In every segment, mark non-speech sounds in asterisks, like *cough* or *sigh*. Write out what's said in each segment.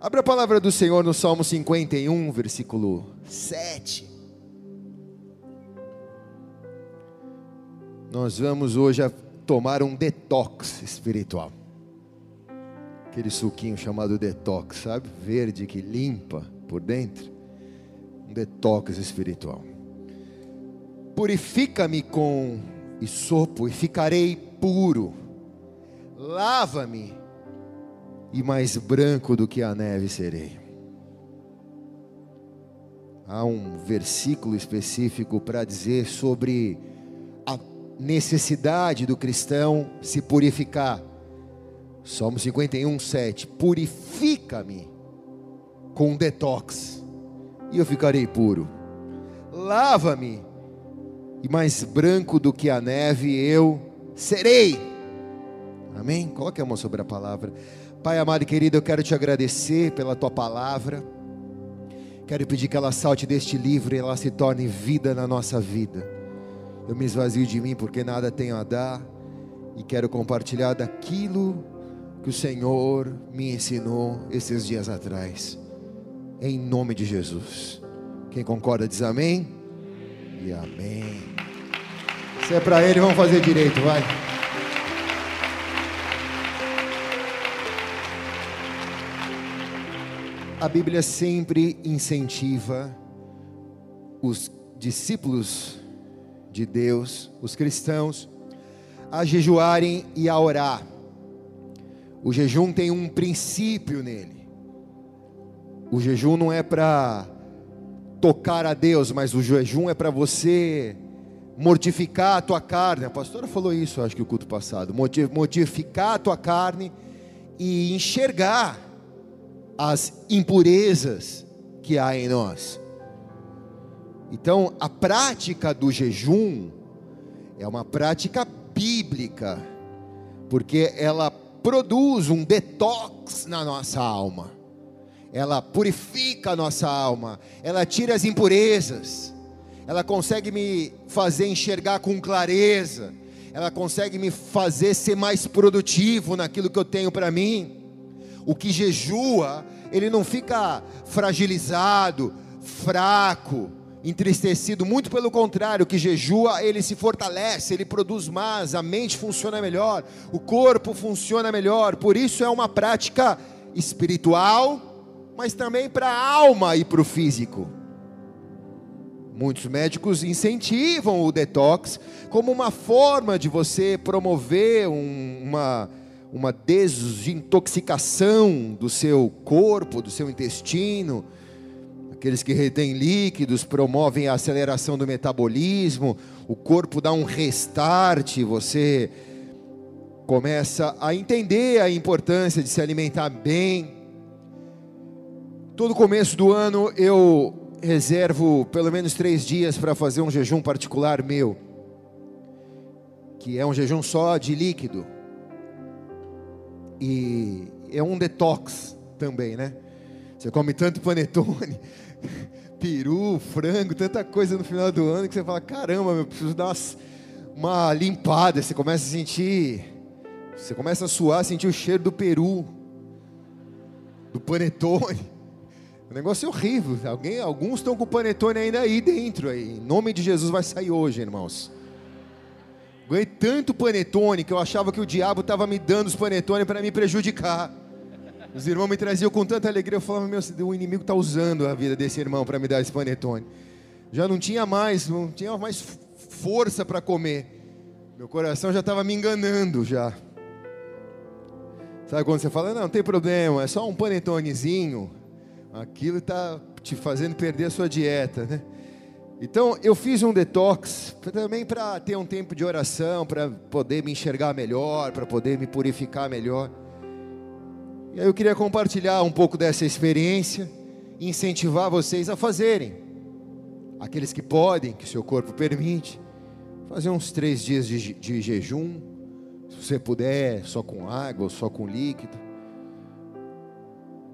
Abra a palavra do Senhor no Salmo 51, versículo 7. Nós vamos hoje tomar um detox espiritual. Aquele suquinho chamado detox, sabe? Verde que limpa por dentro. Um detox espiritual. Purifica-me com sopo e ficarei puro. Lava-me e mais branco do que a neve serei. Há um versículo específico para dizer sobre a necessidade do cristão se purificar. Salmo 51, 7. Purifica-me com detox, e eu ficarei puro. Lava-me, e mais branco do que a neve eu serei. Amém? Coloque a mão sobre a palavra. Pai amado e querido, eu quero te agradecer pela tua palavra. Quero pedir que ela salte deste livro e ela se torne vida na nossa vida. Eu me esvazio de mim porque nada tenho a dar e quero compartilhar daquilo que o Senhor me ensinou esses dias atrás. Em nome de Jesus. Quem concorda diz amém? E amém. Se é para ele, vamos fazer direito, vai. A Bíblia sempre incentiva os discípulos de Deus, os cristãos, a jejuarem e a orar. O jejum tem um princípio nele. O jejum não é para tocar a Deus, mas o jejum é para você mortificar a tua carne. A pastora falou isso, acho que o culto passado. Mortificar a tua carne e enxergar as impurezas que há em nós. Então, a prática do jejum é uma prática bíblica, porque ela produz um detox na nossa alma, ela purifica a nossa alma, ela tira as impurezas, ela consegue me fazer enxergar com clareza, ela consegue me fazer ser mais produtivo naquilo que eu tenho para mim. O que jejua, ele não fica fragilizado, fraco, entristecido, muito pelo contrário, o que jejua, ele se fortalece, ele produz mais, a mente funciona melhor, o corpo funciona melhor, por isso é uma prática espiritual, mas também para a alma e para o físico. Muitos médicos incentivam o detox como uma forma de você promover um, uma uma desintoxicação do seu corpo, do seu intestino. Aqueles que retêm líquidos promovem a aceleração do metabolismo, o corpo dá um restart, você começa a entender a importância de se alimentar bem. Todo começo do ano eu reservo pelo menos três dias para fazer um jejum particular meu, que é um jejum só de líquido e é um detox também, né? Você come tanto panetone, *laughs* peru, frango, tanta coisa no final do ano que você fala: caramba, eu preciso dar uma, limpada. Você começa a sentir, você começa a suar, sentir o cheiro do peru, do panetone. O negócio é horrível. Alguém, alguns estão com o panetone ainda aí dentro. Aí. Em nome de Jesus vai sair hoje, irmãos. Ganhei tanto panetone que eu achava que o diabo estava me dando os panetone para me prejudicar. Os irmãos me traziam com tanta alegria, eu falava, meu, o inimigo está usando a vida desse irmão para me dar esse panetone. Já não tinha mais, não tinha mais força para comer. Meu coração já estava me enganando já. Sabe quando você fala, não, não tem problema, é só um panetonezinho. Aquilo está te fazendo perder a sua dieta, né? Então eu fiz um detox também para ter um tempo de oração, para poder me enxergar melhor, para poder me purificar melhor. E aí eu queria compartilhar um pouco dessa experiência e incentivar vocês a fazerem. Aqueles que podem, que seu corpo permite, fazer uns três dias de, de jejum, se você puder, só com água ou só com líquido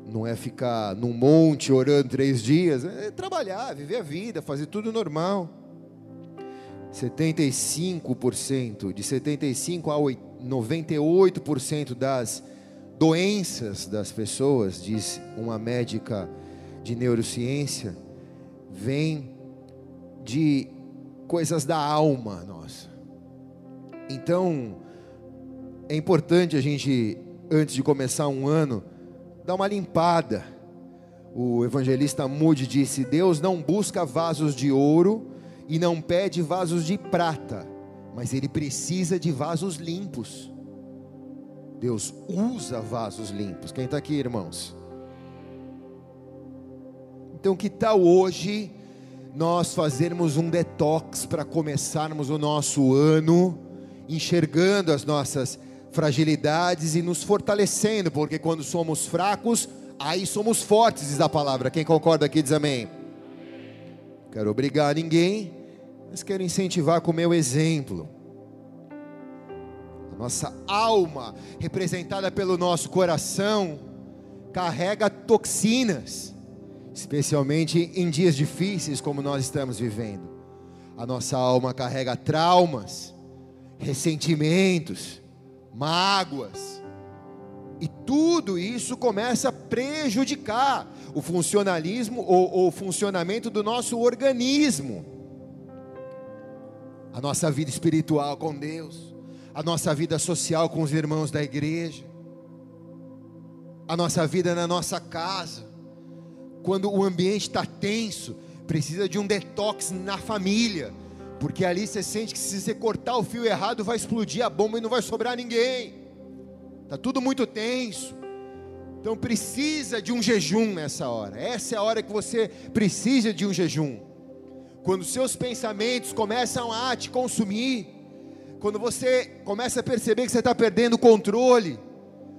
não é ficar num monte orando três dias, é trabalhar, viver a vida, fazer tudo normal. 75%, de 75% a 98% das doenças das pessoas, diz uma médica de neurociência, vem de coisas da alma nossa. Então, é importante a gente, antes de começar um ano, dar uma limpada. O evangelista Moody disse: Deus não busca vasos de ouro e não pede vasos de prata, mas Ele precisa de vasos limpos. Deus usa vasos limpos. Quem está aqui, irmãos? Então, que tal hoje nós fazermos um detox para começarmos o nosso ano enxergando as nossas fragilidades e nos fortalecendo, porque quando somos fracos, aí somos fortes, diz a palavra. Quem concorda aqui diz amém. Quero obrigar ninguém, mas quero incentivar com o meu exemplo. A nossa alma, representada pelo nosso coração, carrega toxinas especialmente em dias difíceis como nós estamos vivendo. A nossa alma carrega traumas, ressentimentos, mágoas, e tudo isso começa a prejudicar o funcionalismo ou o funcionamento do nosso organismo, a nossa vida espiritual com Deus, a nossa vida social com os irmãos da igreja, a nossa vida na nossa casa. Quando o ambiente está tenso, precisa de um detox na família, porque ali você sente que se você cortar o fio errado, vai explodir a bomba e não vai sobrar ninguém. Está tudo muito tenso. Então precisa de um jejum nessa hora. Essa é a hora que você precisa de um jejum. Quando seus pensamentos começam a te consumir, quando você começa a perceber que você está perdendo o controle,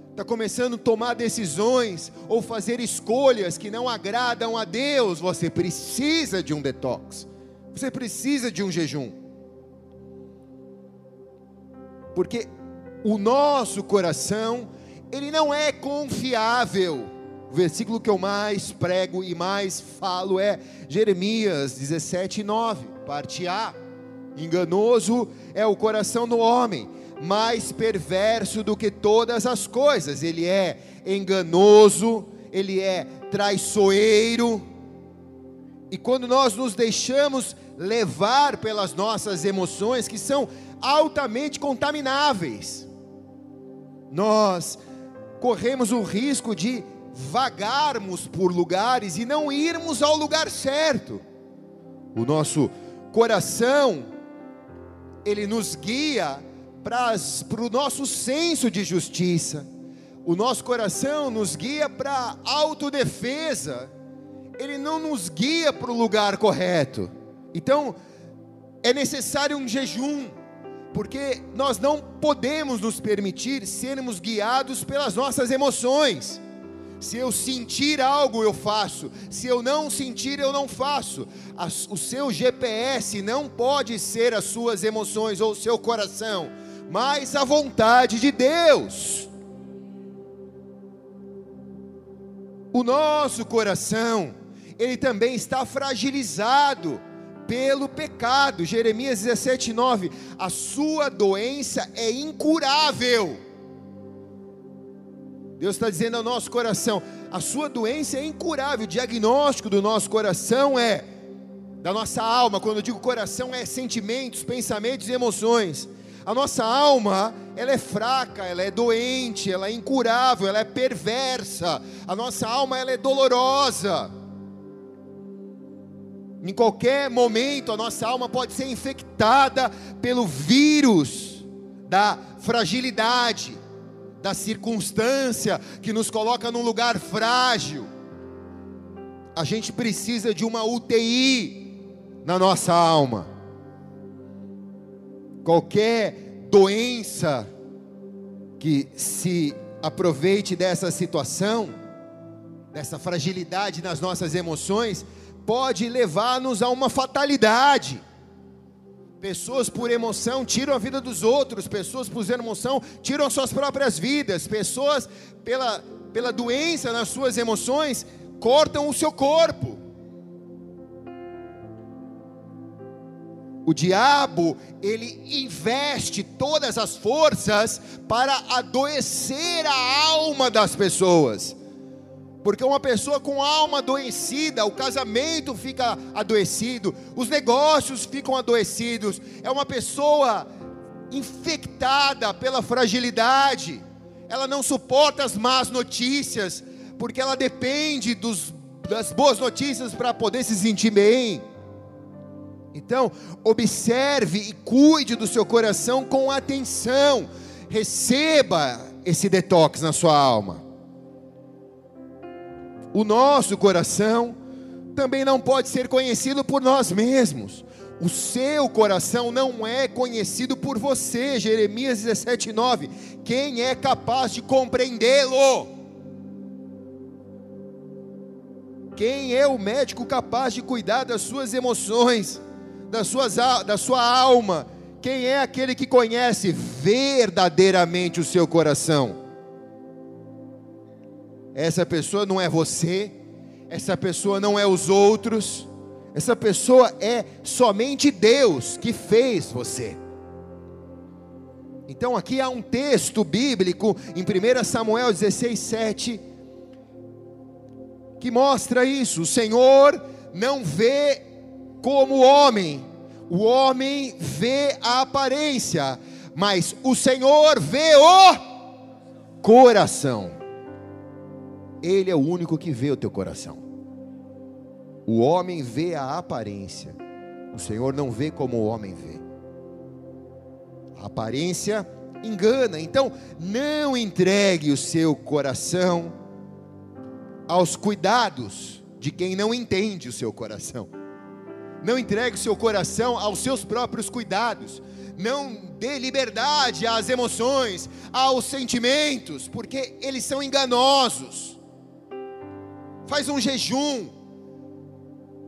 está começando a tomar decisões ou fazer escolhas que não agradam a Deus, você precisa de um detox, você precisa de um jejum, porque o nosso coração, ele não é confiável. O versículo que eu mais prego e mais falo é Jeremias 17, 9, parte A. Enganoso é o coração do homem, mais perverso do que todas as coisas. Ele é enganoso, ele é traiçoeiro. E quando nós nos deixamos levar pelas nossas emoções, que são altamente contamináveis, nós corremos o risco de vagarmos por lugares e não irmos ao lugar certo. O nosso coração, ele nos guia para o nosso senso de justiça, o nosso coração nos guia para autodefesa, ele não nos guia para o lugar correto. Então, é necessário um jejum, porque nós não podemos nos permitir sermos guiados pelas nossas emoções. Se eu sentir algo, eu faço. Se eu não sentir, eu não faço. o seu GPS não pode ser as suas emoções ou o seu coração mas a vontade de Deus. O nosso coração, ele também está fragilizado pelo pecado. Jeremias 17, 9. A sua doença é incurável. Deus está dizendo ao nosso coração: a sua doença é incurável. O diagnóstico do nosso coração é, da nossa alma, quando eu digo coração, é sentimentos, pensamentos e emoções. A nossa alma, ela é fraca, ela é doente, ela é incurável, ela é perversa. A nossa alma, ela é dolorosa. Em qualquer momento, a nossa alma pode ser infectada pelo vírus da fragilidade, da circunstância que nos coloca num lugar frágil. A gente precisa de uma UTI na nossa alma qualquer doença que se aproveite dessa situação, dessa fragilidade nas nossas emoções, pode levar-nos a uma fatalidade. Pessoas por emoção tiram a vida dos outros, pessoas por emoção tiram suas próprias vidas, pessoas pela, pela doença nas suas emoções cortam o seu corpo. O diabo, ele investe todas as forças para adoecer a alma das pessoas. Porque uma pessoa com alma adoecida, o casamento fica adoecido, os negócios ficam adoecidos. É uma pessoa infectada pela fragilidade. Ela não suporta as más notícias, porque ela depende dos, das boas notícias para poder se sentir bem. Então, observe e cuide do seu coração com atenção. Receba esse detox na sua alma. O nosso coração também não pode ser conhecido por nós mesmos. O seu coração não é conhecido por você. Jeremias 17:9. Quem é capaz de compreendê-lo? Quem é o médico capaz de cuidar das suas emoções? das suas, da sua alma. Quem é aquele que conhece verdadeiramente o seu coração? Essa pessoa não é você, essa pessoa não é os outros, essa pessoa é somente Deus que fez você. Então aqui há um texto bíblico em 1 Samuel 16, 7, que mostra isso. O Senhor não vê como homem. O homem vê a aparência, mas o Senhor vê o coração. Ele é o único que vê o teu coração. O homem vê a aparência, o Senhor não vê como o homem vê. A aparência engana, então não entregue o seu coração aos cuidados de quem não entende o seu coração. Não entregue o seu coração aos seus próprios cuidados. Não dê liberdade às emoções, aos sentimentos, porque eles são enganosos. Faz um jejum.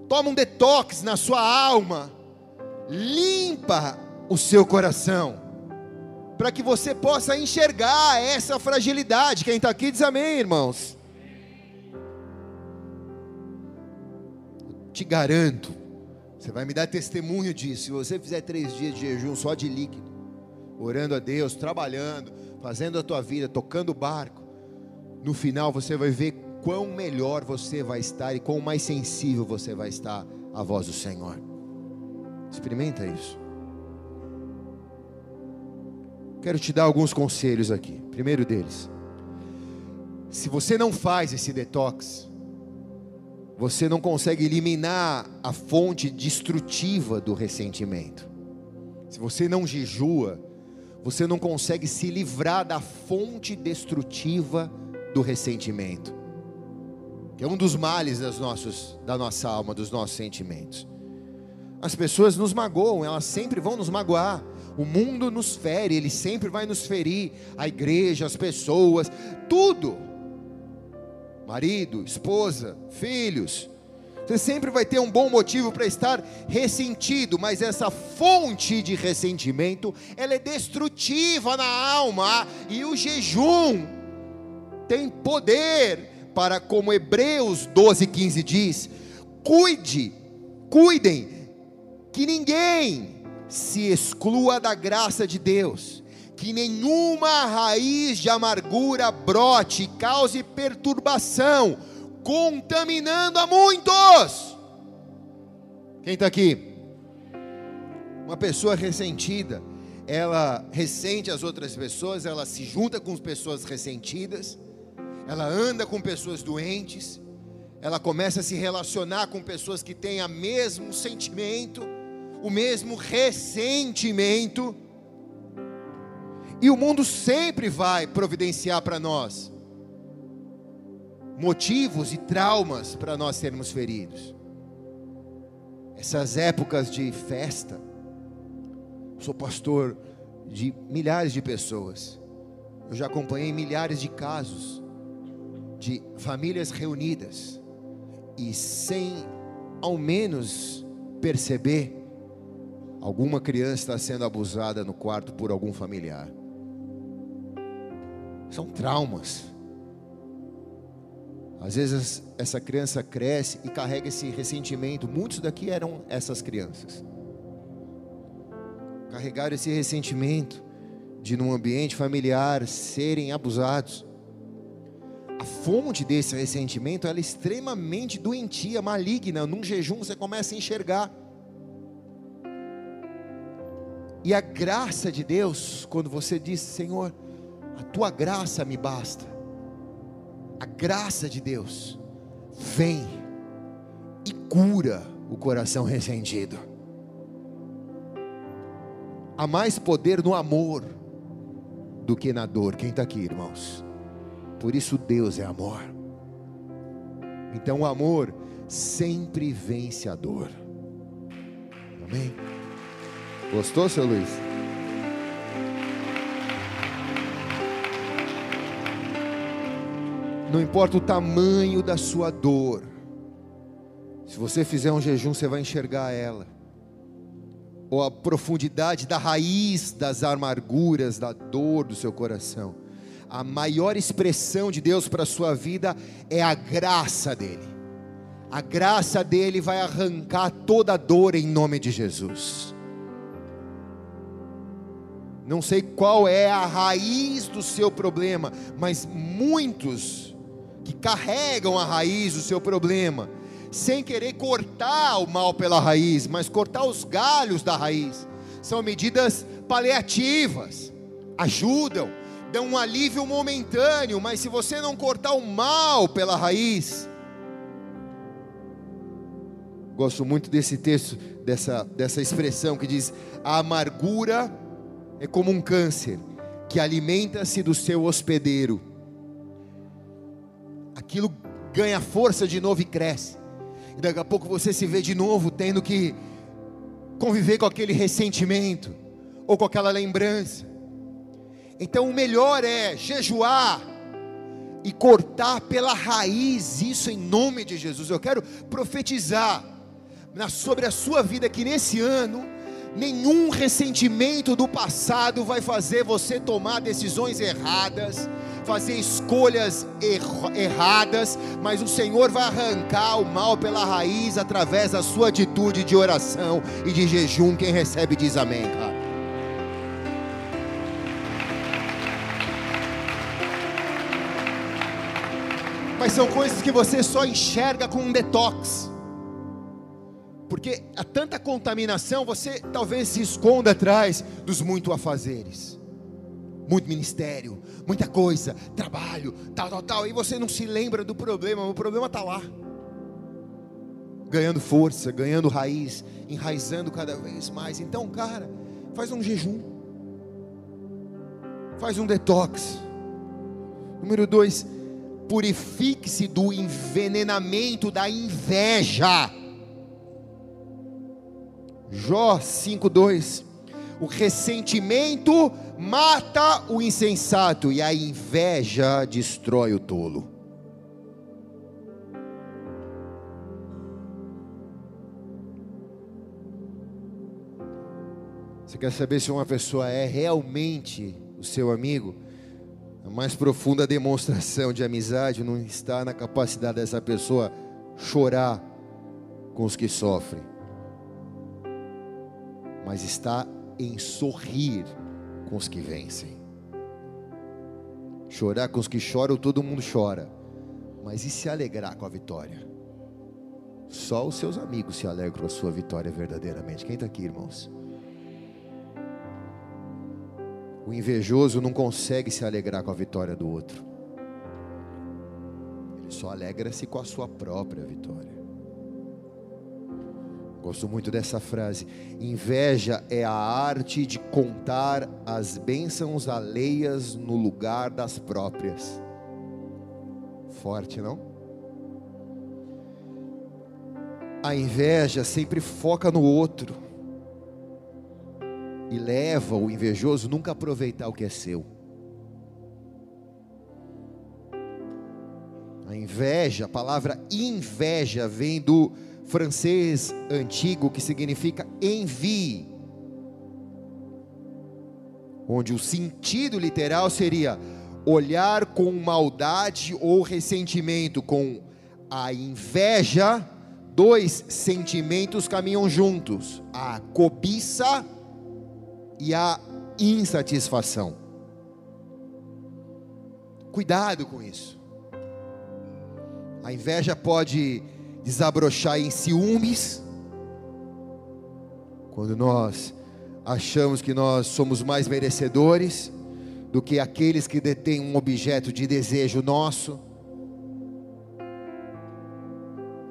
Toma um detox na sua alma. Limpa o seu coração. Para que você possa enxergar essa fragilidade. Quem está aqui diz amém, irmãos. te garanto, você vai me dar testemunho disso. Se você fizer três dias de jejum só de líquido, orando a Deus, trabalhando, fazendo a tua vida, tocando o barco, no final você vai ver quão melhor você vai estar e quão mais sensível você vai estar à voz do Senhor. Experimenta isso. Quero te dar alguns conselhos aqui. Primeiro deles, se você não faz esse detox, você não consegue eliminar a fonte destrutiva do ressentimento. Se você não jejua, você não consegue se livrar da fonte destrutiva do ressentimento, que é um dos males das nossos, da nossa alma, dos nossos sentimentos. As pessoas nos magoam, elas sempre vão nos magoar. O mundo nos fere, ele sempre vai nos ferir. A igreja, as pessoas, tudo marido, esposa, filhos. Você sempre vai ter um bom motivo para estar ressentido, mas essa fonte de ressentimento, ela é destrutiva na alma, e o jejum tem poder para, como Hebreus 12, 15 diz, cuide, cuidem, que ninguém se exclua da graça de Deus que nenhuma raiz de amargura brote e cause perturbação, contaminando a muitos. Quem está aqui? Uma pessoa ressentida, ela ressente as outras pessoas, ela se junta com pessoas ressentidas, ela anda com pessoas doentes, ela começa a se relacionar com pessoas que têm o mesmo sentimento, o mesmo ressentimento e o mundo sempre vai providenciar para nós motivos e traumas para nós sermos feridos. Essas épocas de festa, sou pastor de milhares de pessoas. Eu já acompanhei milhares de casos de famílias reunidas e sem ao menos perceber, alguma criança está sendo abusada no quarto por algum familiar. São traumas. Às vezes essa criança cresce e carrega esse ressentimento. Muitos daqui eram essas crianças. carregaram esse ressentimento de num ambiente familiar serem abusados. A fonte desse ressentimento ela é extremamente doentia, maligna. Num jejum você começa a enxergar. E a graça de Deus, quando você diz, Senhor, a tua graça me basta. A graça de Deus vem e cura o coração ressentido. Há mais poder no amor do que na dor. Quem está aqui, irmãos? Por isso Deus é amor. Então o amor sempre vence a dor. Amém? Gostou, seu Luiz? Não importa o tamanho da sua dor. Se você fizer um jejum, você vai enxergar ela ou a profundidade da raiz das amarguras, da dor do seu coração. A maior expressão de Deus para a sua vida é a graça dele. A graça dele vai arrancar toda a dor em nome de Jesus. Não sei qual é a raiz do seu problema, mas muitos que carregam a raiz do seu problema sem querer cortar o mal pela raiz, mas cortar os galhos da raiz. São medidas paliativas, ajudam, dão um alívio momentâneo, mas se você não cortar o mal pela raiz, gosto muito desse texto, dessa, dessa expressão que diz: a amargura é como um câncer que alimenta-se do seu hospedeiro. Aquilo ganha força de novo e cresce e daqui a pouco você se vê de novo tendo que conviver com aquele ressentimento ou com aquela lembrança. Então o melhor é jejuar e cortar pela raiz isso em nome de Jesus. Eu quero profetizar sobre a sua vida que nesse ano nenhum ressentimento do passado vai fazer você tomar decisões erradas fazer escolhas erradas, mas o Senhor vai arrancar o mal pela raiz através da sua atitude de oração e de jejum. Quem recebe diz amém, cara. São coisas que você só enxerga com um detox. Porque há tanta contaminação, você talvez se esconda atrás dos muito afazeres muito ministério, muita coisa, trabalho, tal, tal, tal, e você não se lembra do problema, o problema está lá, ganhando força, ganhando raiz, enraizando cada vez mais. Então, cara, faz um jejum, faz um detox. Número dois, purifique-se do envenenamento da inveja. Jó 5,2 o ressentimento mata o insensato e a inveja destrói o tolo. Você quer saber se uma pessoa é realmente o seu amigo? A mais profunda demonstração de amizade não está na capacidade dessa pessoa chorar com os que sofrem, mas está em sorrir com os que vencem. Chorar com os que choram, todo mundo chora. Mas e se alegrar com a vitória? Só os seus amigos se alegram com a sua vitória verdadeiramente. Quem está aqui, irmãos? O invejoso não consegue se alegrar com a vitória do outro. Ele só alegra-se com a sua própria vitória. Gosto muito dessa frase. Inveja é a arte de contar as bênçãos alheias no lugar das próprias. Forte, não? A inveja sempre foca no outro e leva o invejoso nunca a aproveitar o que é seu. A inveja, a palavra inveja vem do francês antigo que significa envie, onde o sentido literal seria olhar com maldade ou ressentimento, com a inveja, dois sentimentos caminham juntos: a cobiça e a insatisfação. Cuidado com isso. A inveja pode desabrochar em ciúmes, quando nós achamos que nós somos mais merecedores do que aqueles que detêm um objeto de desejo nosso.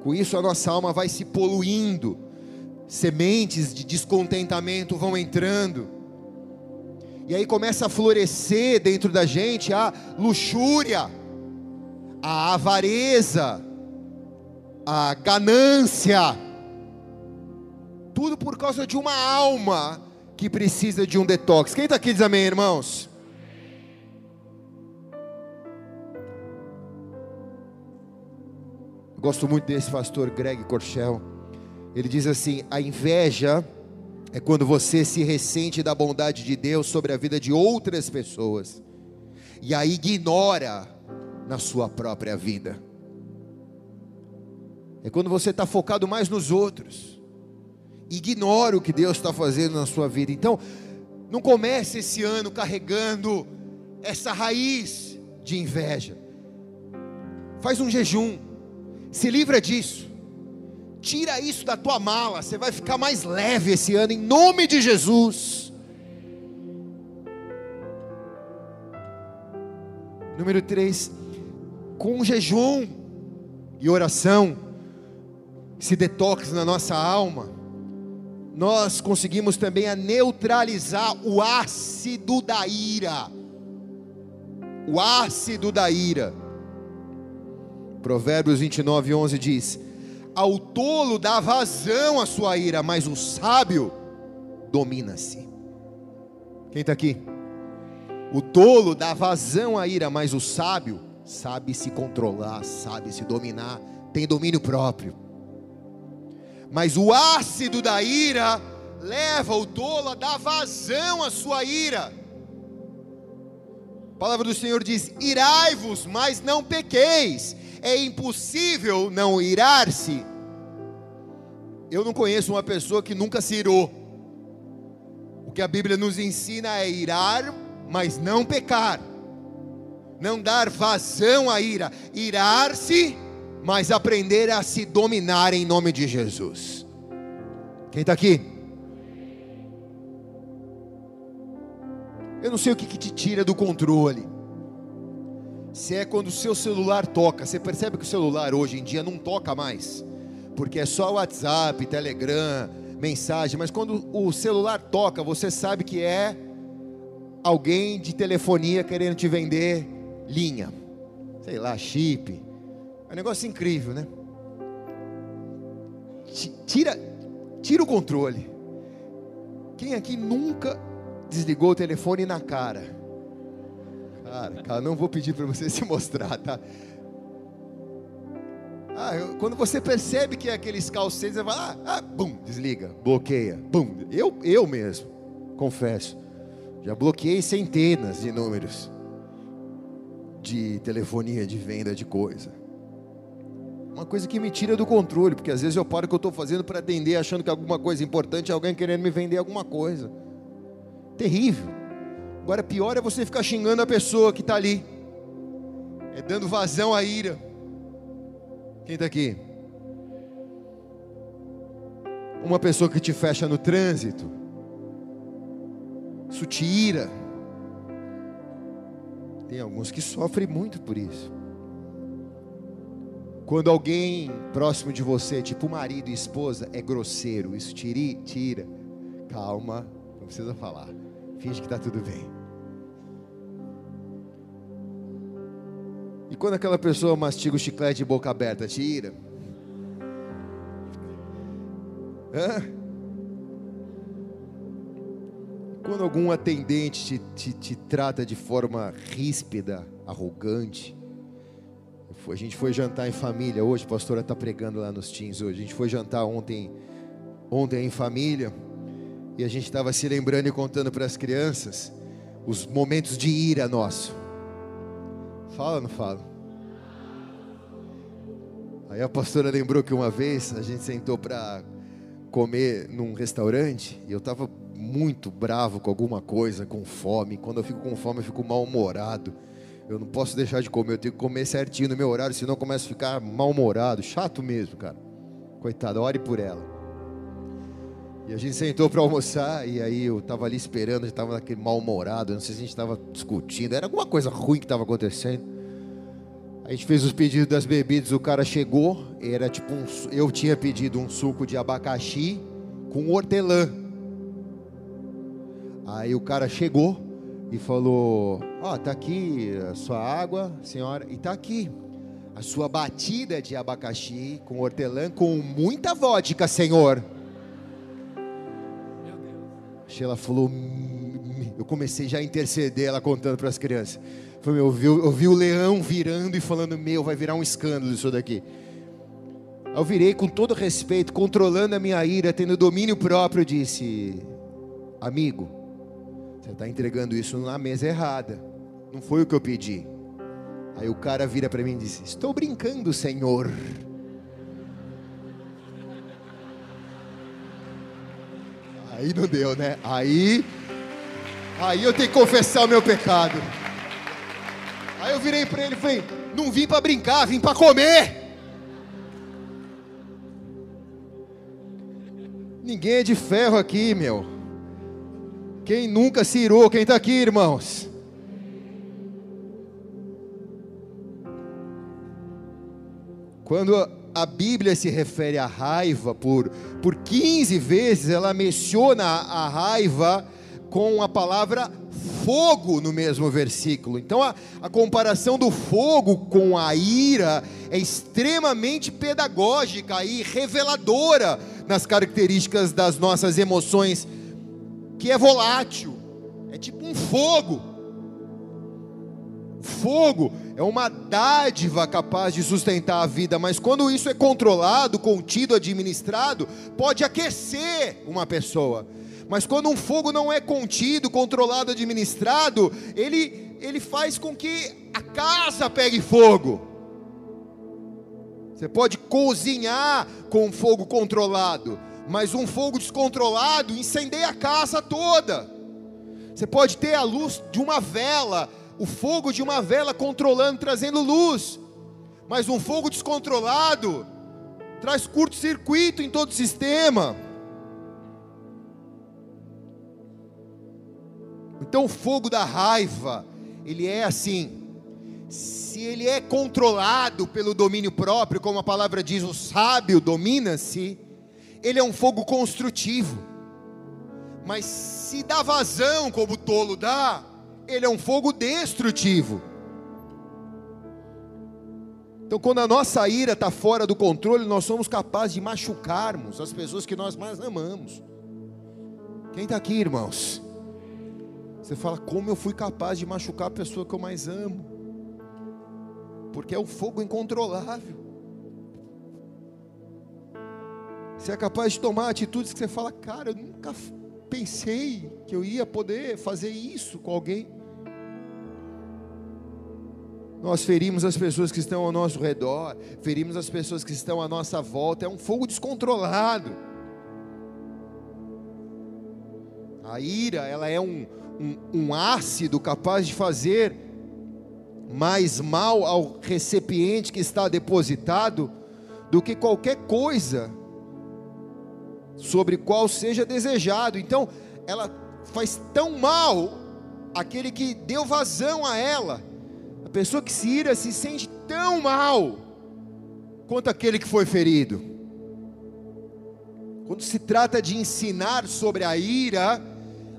Com isso a nossa alma vai se poluindo, sementes de descontentamento vão entrando, e aí começa a florescer dentro da gente a luxúria, a avareza, a ganância, tudo por causa de uma alma que precisa de um detox. Quem está aqui diz amém, irmãos? Gosto muito desse pastor Greg Corchel. Ele diz assim: a inveja é quando você se ressente da bondade de Deus sobre a vida de outras pessoas e a ignora na sua própria vida. É quando você está focado mais nos outros, ignora o que Deus está fazendo na sua vida. Então, não comece esse ano carregando essa raiz de inveja. Faz um jejum se livra disso. Tira isso da tua mala. Você vai ficar mais leve esse ano, em nome de Jesus. Número 3. Com jejum e oração, se detox na nossa alma, nós conseguimos também a neutralizar o ácido da ira. O ácido da ira. Provérbios 29, 11 diz: Ao tolo dá vazão a sua ira, mas o sábio domina-se. Quem está aqui? O tolo dá vazão à ira, mas o sábio sabe se controlar, sabe se dominar, tem domínio próprio. Mas o ácido da ira leva o tolo a dar vazão à sua ira. A palavra do Senhor diz: irai-vos, mas não pequeis é impossível não irar-se. Eu não conheço uma pessoa que nunca se irou. O que a Bíblia nos ensina é irar, mas não pecar. Não dar vazão à ira. Irar-se, mas aprender a se dominar em nome de Jesus. Quem está aqui? Eu não sei o que, que te tira do controle se é quando o seu celular toca. Você percebe que o celular hoje em dia não toca mais, porque é só WhatsApp, Telegram, mensagem, mas quando o celular toca, você sabe que é alguém de telefonia querendo te vender linha, sei lá, chip. É um negócio incrível, né? Tira, tira o controle. Quem aqui nunca desligou o telefone na cara? Cara, cara, não vou pedir para você *laughs* se mostrar, tá? Ah, eu, quando você percebe que é aqueles calcetes, você vai lá, ah, bum, desliga, bloqueia, bum. Eu, eu mesmo, confesso, já bloqueei centenas de números de telefonia, de venda de coisa. Uma coisa que me tira do controle, porque às vezes eu paro o que eu estou fazendo para atender, achando que alguma coisa importante é alguém querendo me vender alguma coisa. Terrível. Agora, pior é você ficar xingando a pessoa que está ali, é dando vazão à ira. Quem está aqui? Uma pessoa que te fecha no trânsito, isso te ira. Tem alguns que sofrem muito por isso. Quando alguém próximo de você, tipo marido e esposa, é grosseiro, isso te tira. Calma, não precisa falar. Finge que está tudo bem. E quando aquela pessoa mastiga o chiclete de boca aberta, tira. Hã? Quando algum atendente te, te, te trata de forma ríspida, arrogante. A gente foi jantar em família hoje, a pastora está pregando lá nos teens hoje. A gente foi jantar ontem, ontem em família. E a gente estava se lembrando e contando para as crianças os momentos de ira nosso Fala ou não fala? Aí a pastora lembrou que uma vez a gente sentou para comer num restaurante e eu estava muito bravo com alguma coisa, com fome. Quando eu fico com fome, eu fico mal-humorado. Eu não posso deixar de comer, eu tenho que comer certinho no meu horário, senão eu começo a ficar mal-humorado. Chato mesmo, cara. Coitada, ore por ela. E a gente sentou para almoçar, e aí eu estava ali esperando, estava naquele mal-humorado, não sei se a gente estava discutindo, era alguma coisa ruim que estava acontecendo. A gente fez os pedidos das bebidas, o cara chegou, era tipo um, eu tinha pedido um suco de abacaxi com hortelã. Aí o cara chegou e falou: Ó, oh, tá aqui a sua água, senhora, e tá aqui a sua batida de abacaxi com hortelã com muita vodka, senhor. Sheila falou: hum, Eu comecei já a interceder, ela contando para as crianças. Foi, eu, vi, eu vi o leão virando e falando: Meu, vai virar um escândalo isso daqui. Eu virei com todo respeito, controlando a minha ira, tendo domínio próprio, disse: Amigo, você está entregando isso na mesa errada. Não foi o que eu pedi. Aí o cara vira para mim e diz: Estou brincando, Senhor. Aí não deu, né? Aí, aí eu tenho que confessar o meu pecado. Aí eu virei para ele e falei: Não vim para brincar, vim para comer. Ninguém é de ferro aqui, meu. Quem nunca se irou? Quem está aqui, irmãos? Quando a Bíblia se refere à raiva, por, por 15 vezes ela menciona a raiva com a palavra fogo no mesmo versículo. Então a, a comparação do fogo com a ira é extremamente pedagógica e reveladora nas características das nossas emoções que é volátil, é tipo um fogo. Fogo é uma dádiva capaz de sustentar a vida, mas quando isso é controlado, contido, administrado, pode aquecer uma pessoa. Mas quando um fogo não é contido, controlado, administrado, ele, ele faz com que a casa pegue fogo. Você pode cozinhar com fogo controlado, mas um fogo descontrolado incendeia a casa toda. Você pode ter a luz de uma vela, o fogo de uma vela controlando, trazendo luz, mas um fogo descontrolado traz curto-circuito em todo o sistema. Então o fogo da raiva, ele é assim, se ele é controlado pelo domínio próprio, como a palavra diz, o sábio domina-se, ele é um fogo construtivo. Mas se dá vazão, como o tolo dá, ele é um fogo destrutivo. Então, quando a nossa ira está fora do controle, nós somos capazes de machucarmos as pessoas que nós mais amamos. Quem está aqui, irmãos? Você fala, como eu fui capaz de machucar a pessoa que eu mais amo? Porque é um fogo incontrolável. Você é capaz de tomar atitudes que você fala, cara, eu nunca pensei que eu ia poder fazer isso com alguém. Nós ferimos as pessoas que estão ao nosso redor, ferimos as pessoas que estão à nossa volta, é um fogo descontrolado. A ira, ela é um, um, um ácido capaz de fazer mais mal ao recipiente que está depositado do que qualquer coisa sobre qual seja desejado. Então, ela faz tão mal aquele que deu vazão a ela. A pessoa que se ira se sente tão mal quanto aquele que foi ferido. Quando se trata de ensinar sobre a ira,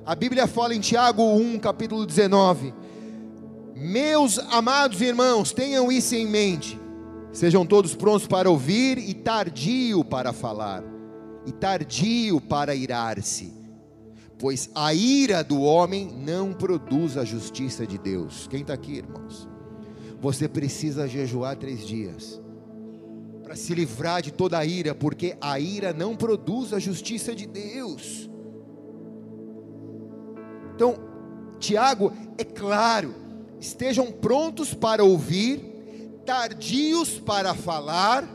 a Bíblia fala em Tiago 1, capítulo 19: Meus amados irmãos, tenham isso em mente, sejam todos prontos para ouvir e tardio para falar e tardio para irar-se, pois a ira do homem não produz a justiça de Deus. Quem está aqui, irmãos? Você precisa jejuar três dias para se livrar de toda a ira, porque a ira não produz a justiça de Deus. Então, Tiago é claro: estejam prontos para ouvir, tardios para falar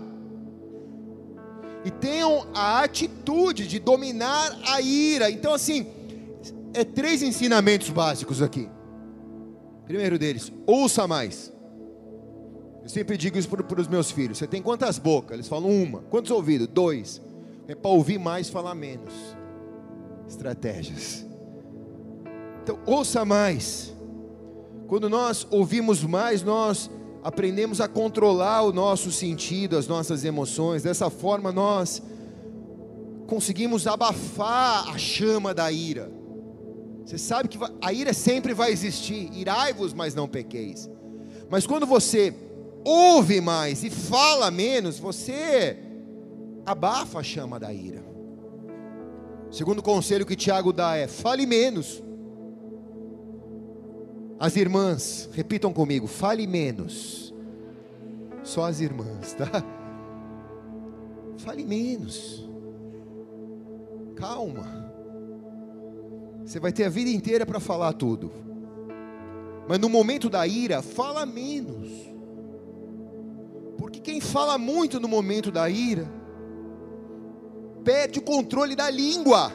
e tenham a atitude de dominar a ira. Então, assim, é três ensinamentos básicos aqui. Primeiro deles, ouça mais. Eu sempre digo isso para os meus filhos. Você tem quantas bocas? Eles falam uma. Quantos ouvidos? Dois. É para ouvir mais, falar menos. Estratégias. Então, ouça mais. Quando nós ouvimos mais, nós aprendemos a controlar o nosso sentido, as nossas emoções. Dessa forma, nós conseguimos abafar a chama da ira. Você sabe que a ira sempre vai existir. Irai-vos, mas não pequeis. Mas quando você ouve mais e fala menos, você abafa a chama da ira. O segundo conselho que Tiago dá é: fale menos. As irmãs, repitam comigo, fale menos. Só as irmãs, tá? Fale menos. Calma. Você vai ter a vida inteira para falar tudo. Mas no momento da ira, fala menos. Porque quem fala muito no momento da ira, perde o controle da língua.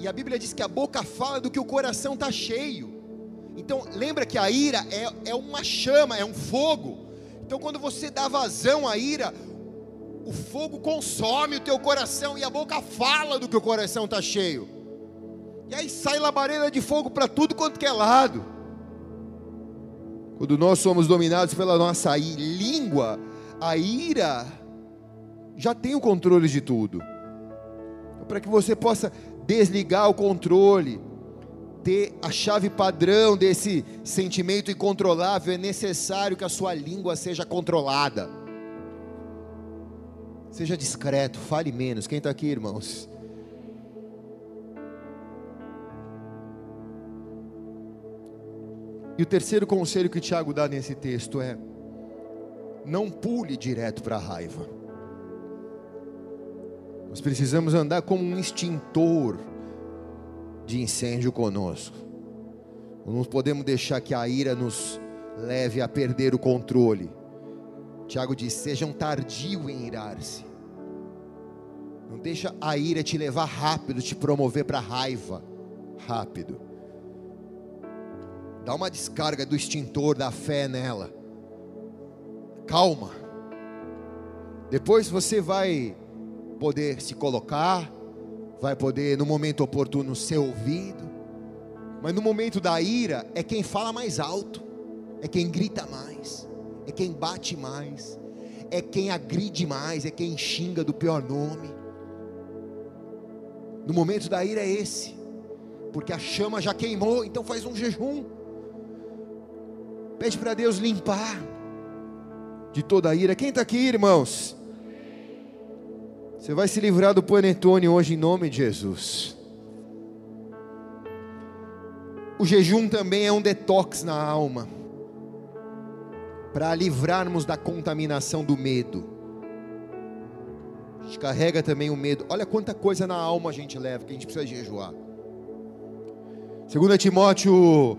E a Bíblia diz que a boca fala do que o coração está cheio. Então, lembra que a ira é, é uma chama, é um fogo. Então, quando você dá vazão à ira, o fogo consome o teu coração e a boca fala do que o coração está cheio. E aí sai labareda de fogo para tudo quanto que é lado. Quando nós somos dominados pela nossa língua, a ira já tem o controle de tudo. Então, para que você possa desligar o controle, ter a chave padrão desse sentimento incontrolável, é necessário que a sua língua seja controlada. Seja discreto, fale menos. Quem está aqui, irmãos? E o terceiro conselho que Tiago dá nesse texto é: não pule direto para a raiva. Nós precisamos andar como um extintor de incêndio conosco. Não podemos deixar que a ira nos leve a perder o controle. Tiago diz: sejam tardio em irar-se. Não deixa a ira te levar rápido, te promover para raiva rápido. Dá uma descarga do extintor da fé nela. Calma. Depois você vai poder se colocar, vai poder no momento oportuno ser ouvido, mas no momento da ira é quem fala mais alto, é quem grita mais, é quem bate mais, é quem agride mais, é quem xinga do pior nome. No momento da ira é esse, porque a chama já queimou, então faz um jejum. Pede para Deus limpar de toda a ira. Quem está aqui, irmãos? Você vai se livrar do panetone hoje em nome de Jesus. O jejum também é um detox na alma, para livrarmos da contaminação do medo. A gente carrega também o medo. Olha quanta coisa na alma a gente leva, que a gente precisa jejuar. 2 Timóteo,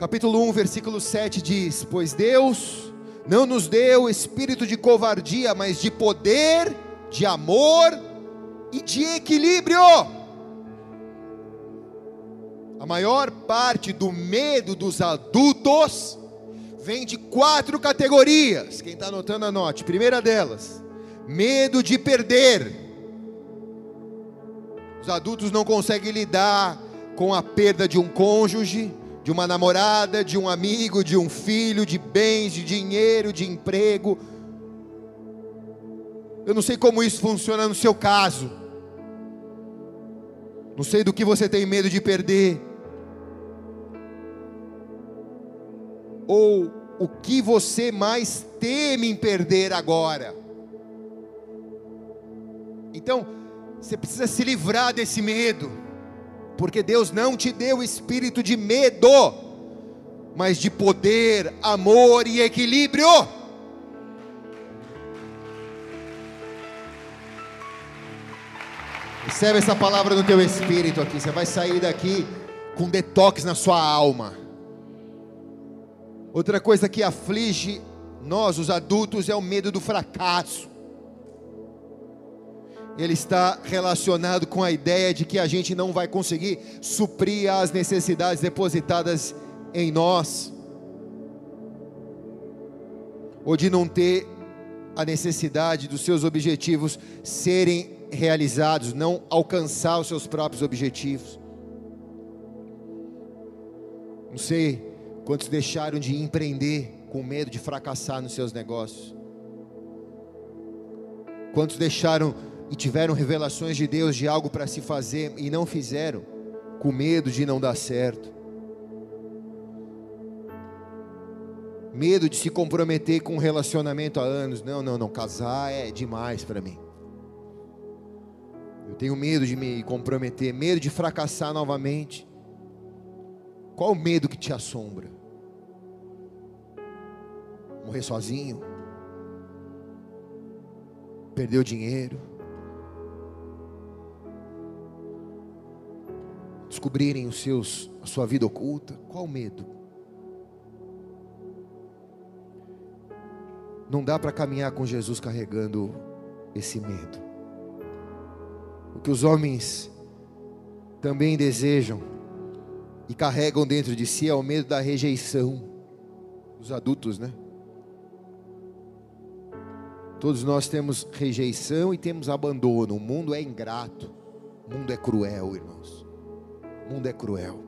capítulo 1, versículo 7 diz: Pois Deus não nos deu espírito de covardia, mas de poder, de amor e de equilíbrio. A maior parte do medo dos adultos vem de quatro categorias. Quem está anotando, anote. Primeira delas, medo de perder. Os adultos não conseguem lidar com a perda de um cônjuge, de uma namorada, de um amigo, de um filho, de bens, de dinheiro, de emprego eu não sei como isso funciona no seu caso. Não sei do que você tem medo de perder. Ou o que você mais teme em perder agora. Então, você precisa se livrar desse medo. Porque Deus não te deu espírito de medo, mas de poder, amor e equilíbrio. Recebe essa palavra no teu espírito aqui. Você vai sair daqui com detox na sua alma. Outra coisa que aflige nós, os adultos, é o medo do fracasso. Ele está relacionado com a ideia de que a gente não vai conseguir suprir as necessidades depositadas em nós, ou de não ter a necessidade dos seus objetivos serem realizados, não alcançar os seus próprios objetivos. Não sei quantos deixaram de empreender com medo de fracassar nos seus negócios. Quantos deixaram e tiveram revelações de Deus de algo para se fazer e não fizeram, com medo de não dar certo. Medo de se comprometer com um relacionamento há anos. Não, não, não, casar é demais para mim. Eu tenho medo de me comprometer, medo de fracassar novamente. Qual o medo que te assombra? Morrer sozinho? Perder o dinheiro? Descobrirem os seus, a sua vida oculta? Qual medo? Não dá para caminhar com Jesus carregando esse medo. O que os homens também desejam e carregam dentro de si é o medo da rejeição. Os adultos, né? Todos nós temos rejeição e temos abandono. O mundo é ingrato. O mundo é cruel, irmãos. Mundo é cruel.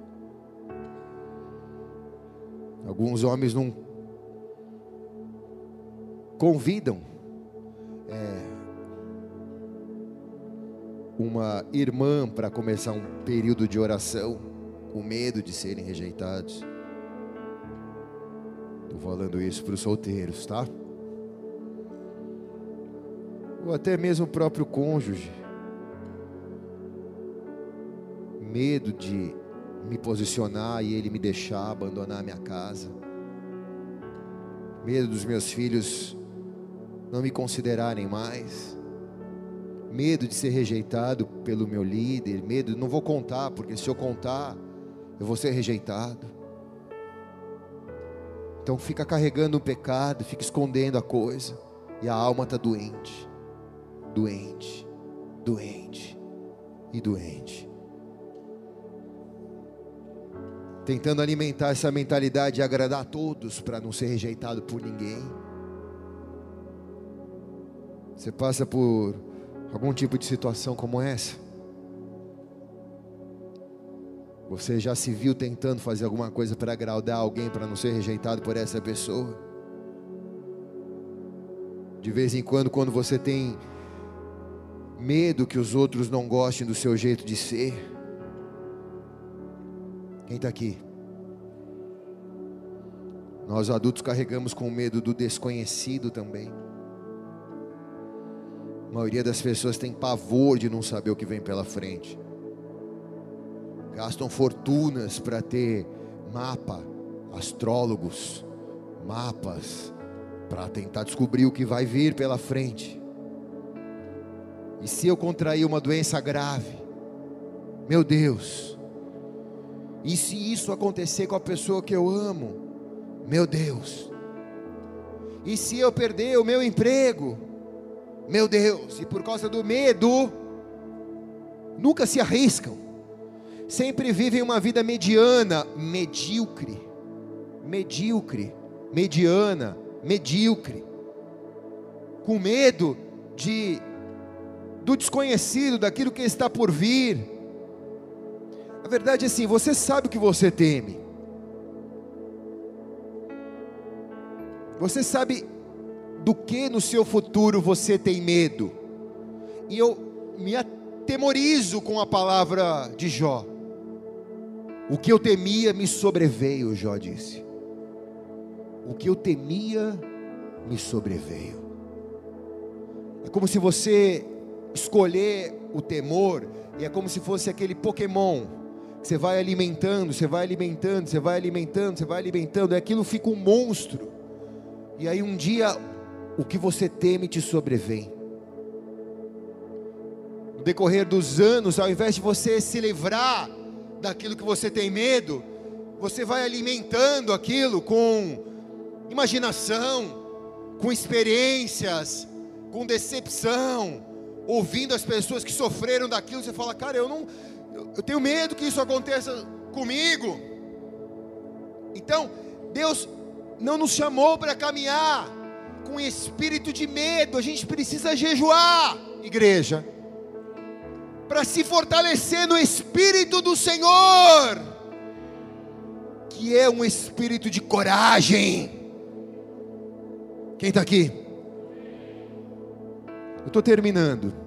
Alguns homens não convidam é, uma irmã para começar um período de oração com medo de serem rejeitados. Estou falando isso para os solteiros, tá? Ou até mesmo o próprio cônjuge. Medo de me posicionar e ele me deixar abandonar a minha casa. Medo dos meus filhos não me considerarem mais medo de ser rejeitado pelo meu líder, medo, não vou contar, porque se eu contar, eu vou ser rejeitado. Então fica carregando o pecado, fica escondendo a coisa, e a alma está doente, doente, doente e doente. Tentando alimentar essa mentalidade de agradar a todos para não ser rejeitado por ninguém. Você passa por algum tipo de situação como essa? Você já se viu tentando fazer alguma coisa para agradar alguém, para não ser rejeitado por essa pessoa? De vez em quando, quando você tem medo que os outros não gostem do seu jeito de ser. Quem está aqui? Nós adultos carregamos com medo do desconhecido também. A maioria das pessoas tem pavor de não saber o que vem pela frente gastam fortunas para ter mapa, astrólogos, mapas, para tentar descobrir o que vai vir pela frente. E se eu contrair uma doença grave, meu Deus, e se isso acontecer com a pessoa que eu amo, meu Deus, e se eu perder o meu emprego, meu Deus, e por causa do medo, nunca se arriscam. Sempre vivem uma vida mediana, medíocre, medíocre, mediana, medíocre, com medo de do desconhecido, daquilo que está por vir. A verdade é assim, você sabe o que você teme. Você sabe do que no seu futuro você tem medo. E eu me atemorizo com a palavra de Jó. O que eu temia me sobreveio, Jó disse. O que eu temia me sobreveio. É como se você escolher o temor, e é como se fosse aquele Pokémon. Você vai alimentando, você vai alimentando, você vai alimentando, você vai alimentando, e aquilo fica um monstro. E aí um dia o que você teme te sobrevém. No decorrer dos anos, ao invés de você se livrar daquilo que você tem medo, você vai alimentando aquilo com imaginação, com experiências, com decepção, ouvindo as pessoas que sofreram daquilo, você fala, cara, eu não, eu tenho medo que isso aconteça comigo. Então, Deus não nos chamou para caminhar com espírito de medo, a gente precisa jejuar, igreja, para se fortalecer no espírito do Senhor, que é um espírito de coragem. Quem está aqui? Eu estou terminando.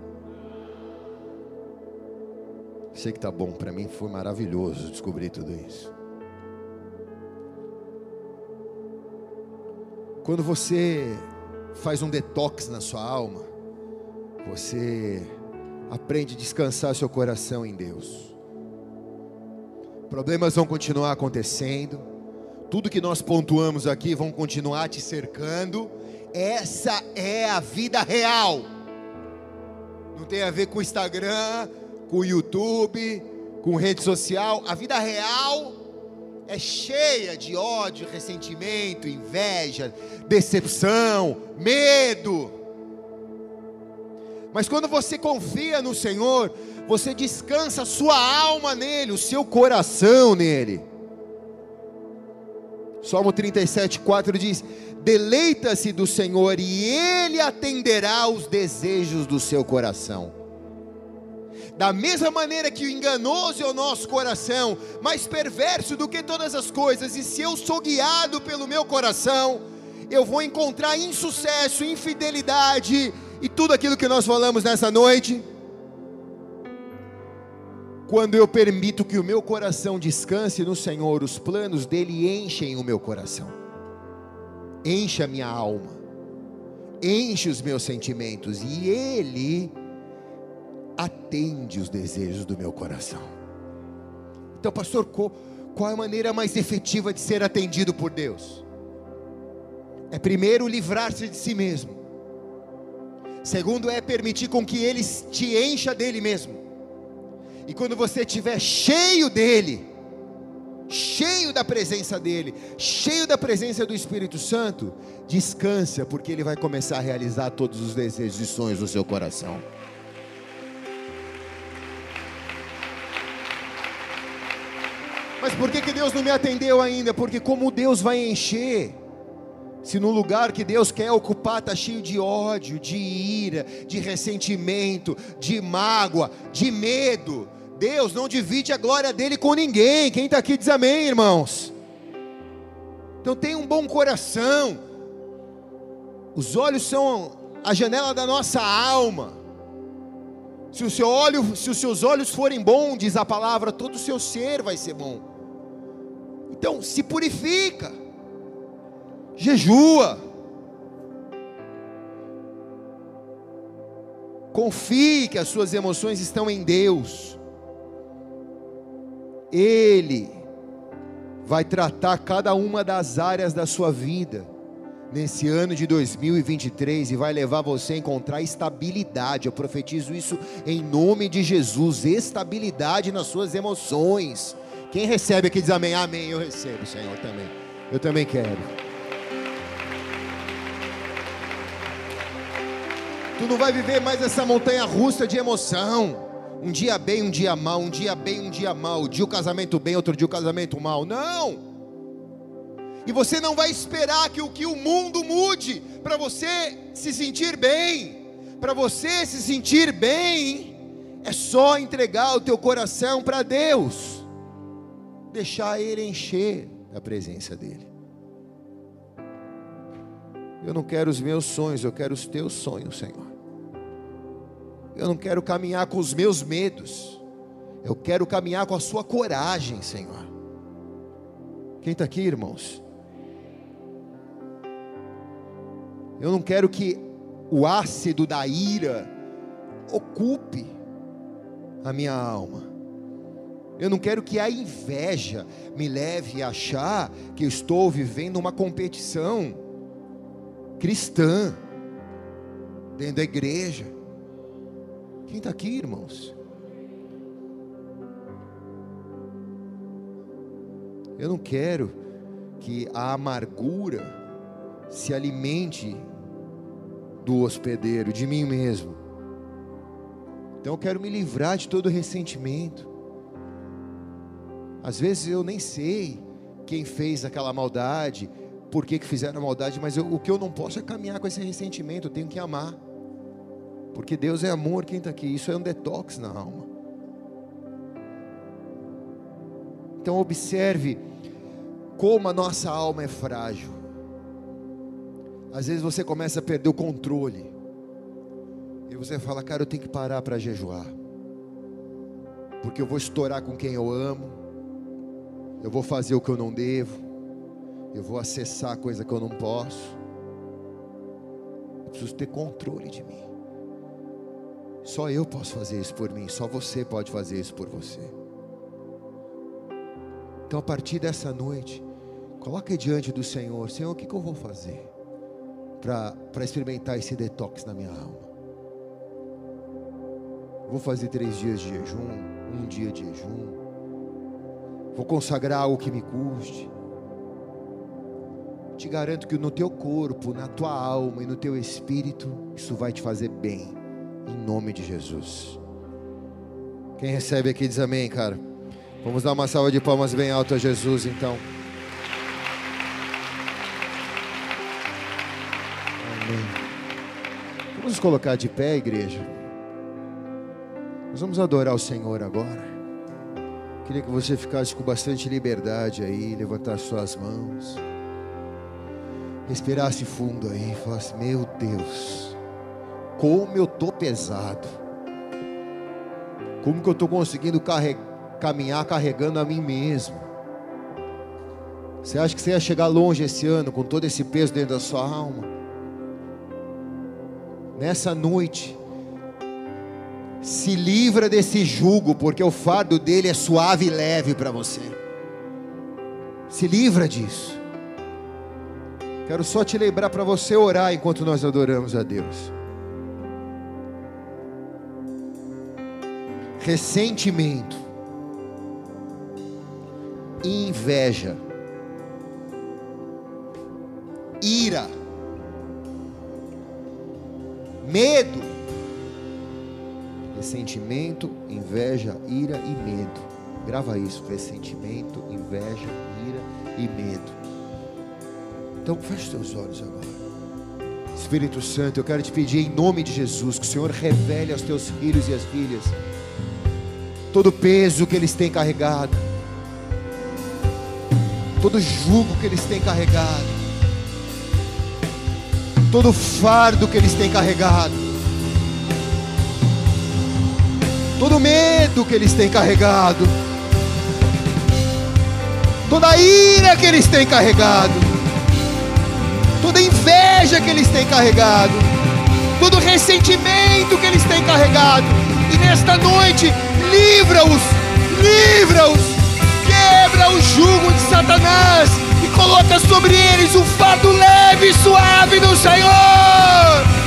Sei que tá bom, para mim foi maravilhoso descobrir tudo isso. Quando você faz um detox na sua alma, você aprende a descansar seu coração em Deus. Problemas vão continuar acontecendo, tudo que nós pontuamos aqui vão continuar te cercando. Essa é a vida real. Não tem a ver com o Instagram, com o YouTube, com rede social. A vida real é cheia de ódio, ressentimento, inveja, decepção, medo. Mas quando você confia no Senhor, você descansa a sua alma nele, o seu coração nele. Salmo 37, 4 diz: Deleita-se do Senhor e Ele atenderá os desejos do seu coração. Da mesma maneira que o enganoso é o nosso coração, mais perverso do que todas as coisas, e se eu sou guiado pelo meu coração, eu vou encontrar insucesso, infidelidade e tudo aquilo que nós falamos nessa noite. Quando eu permito que o meu coração descanse no Senhor, os planos dele enchem o meu coração, enche a minha alma, enche os meus sentimentos, e ele atende os desejos do meu coração. Então, pastor, qual é a maneira mais efetiva de ser atendido por Deus? É primeiro livrar-se de si mesmo. Segundo é permitir com que ele te encha dele mesmo. E quando você estiver cheio dele, cheio da presença dele, cheio da presença do Espírito Santo, descansa, porque ele vai começar a realizar todos os desejos e sonhos do seu coração. Mas por que, que Deus não me atendeu ainda? Porque como Deus vai encher? Se no lugar que Deus quer ocupar está cheio de ódio, de ira, de ressentimento, de mágoa, de medo, Deus não divide a glória dele com ninguém. Quem está aqui diz amém, irmãos. Então tenha um bom coração. Os olhos são a janela da nossa alma. Se, o seu olho, se os seus olhos forem bons, diz a palavra, todo o seu ser vai ser bom. Então, se purifica, jejua, confie que as suas emoções estão em Deus, Ele vai tratar cada uma das áreas da sua vida nesse ano de 2023 e vai levar você a encontrar estabilidade. Eu profetizo isso em nome de Jesus, estabilidade nas suas emoções quem recebe aqui diz amém. Amém. Eu recebo, Senhor, também. Eu também quero. Tu não vai viver mais essa montanha russa de emoção. Um dia bem, um dia mal, um dia bem, um dia mal. Um dia o casamento bem, outro dia o casamento mal. Não. E você não vai esperar que o que o mundo mude para você se sentir bem. Para você se sentir bem, é só entregar o teu coração para Deus deixar Ele encher a presença dEle. Eu não quero os meus sonhos, eu quero os teus sonhos, Senhor. Eu não quero caminhar com os meus medos, eu quero caminhar com a Sua coragem, Senhor. Quem está aqui, irmãos? Eu não quero que o ácido da ira ocupe a minha alma. Eu não quero que a inveja me leve a achar que eu estou vivendo uma competição cristã dentro da igreja. Quem está aqui, irmãos? Eu não quero que a amargura se alimente do hospedeiro, de mim mesmo. Então eu quero me livrar de todo ressentimento. Às vezes eu nem sei quem fez aquela maldade, por que, que fizeram a maldade, mas eu, o que eu não posso é caminhar com esse ressentimento, eu tenho que amar. Porque Deus é amor, quem está aqui? Isso é um detox na alma. Então observe como a nossa alma é frágil. Às vezes você começa a perder o controle. E você fala, cara, eu tenho que parar para jejuar. Porque eu vou estourar com quem eu amo. Eu vou fazer o que eu não devo. Eu vou acessar coisa que eu não posso. Eu preciso ter controle de mim. Só eu posso fazer isso por mim. Só você pode fazer isso por você. Então, a partir dessa noite, coloque diante do Senhor: Senhor, o que, que eu vou fazer para experimentar esse detox na minha alma? Vou fazer três dias de jejum, um dia de jejum. Vou consagrar algo que me custe. Te garanto que no teu corpo, na tua alma e no teu espírito, isso vai te fazer bem, em nome de Jesus. Quem recebe aqui diz amém, cara. Vamos dar uma salva de palmas bem alta a Jesus, então. Amém. Vamos colocar de pé, igreja. Nós vamos adorar o Senhor agora. Queria que você ficasse com bastante liberdade aí, levantar suas mãos. Respirasse fundo aí, falasse: Meu Deus, como eu tô pesado. Como que eu estou conseguindo carregar caminhar carregando a mim mesmo. Você acha que você ia chegar longe esse ano com todo esse peso dentro da sua alma? Nessa noite, se livra desse jugo, porque o fardo dele é suave e leve para você. Se livra disso. Quero só te lembrar para você orar enquanto nós adoramos a Deus. Ressentimento inveja, ira, medo, ressentimento, inveja, ira e medo. Grava isso: ressentimento, inveja, ira e medo. Então feche seus olhos agora. Espírito Santo, eu quero te pedir em nome de Jesus que o Senhor revele aos teus filhos e às filhas todo o peso que eles têm carregado todo jugo que eles têm carregado, todo fardo que eles têm carregado, todo medo que eles têm carregado, toda ira que eles têm carregado, toda inveja que eles têm carregado, todo ressentimento que eles têm carregado, e nesta noite, livra-os, livra-os. Quebra o jugo de Satanás e coloca sobre eles o fardo leve e suave do Senhor.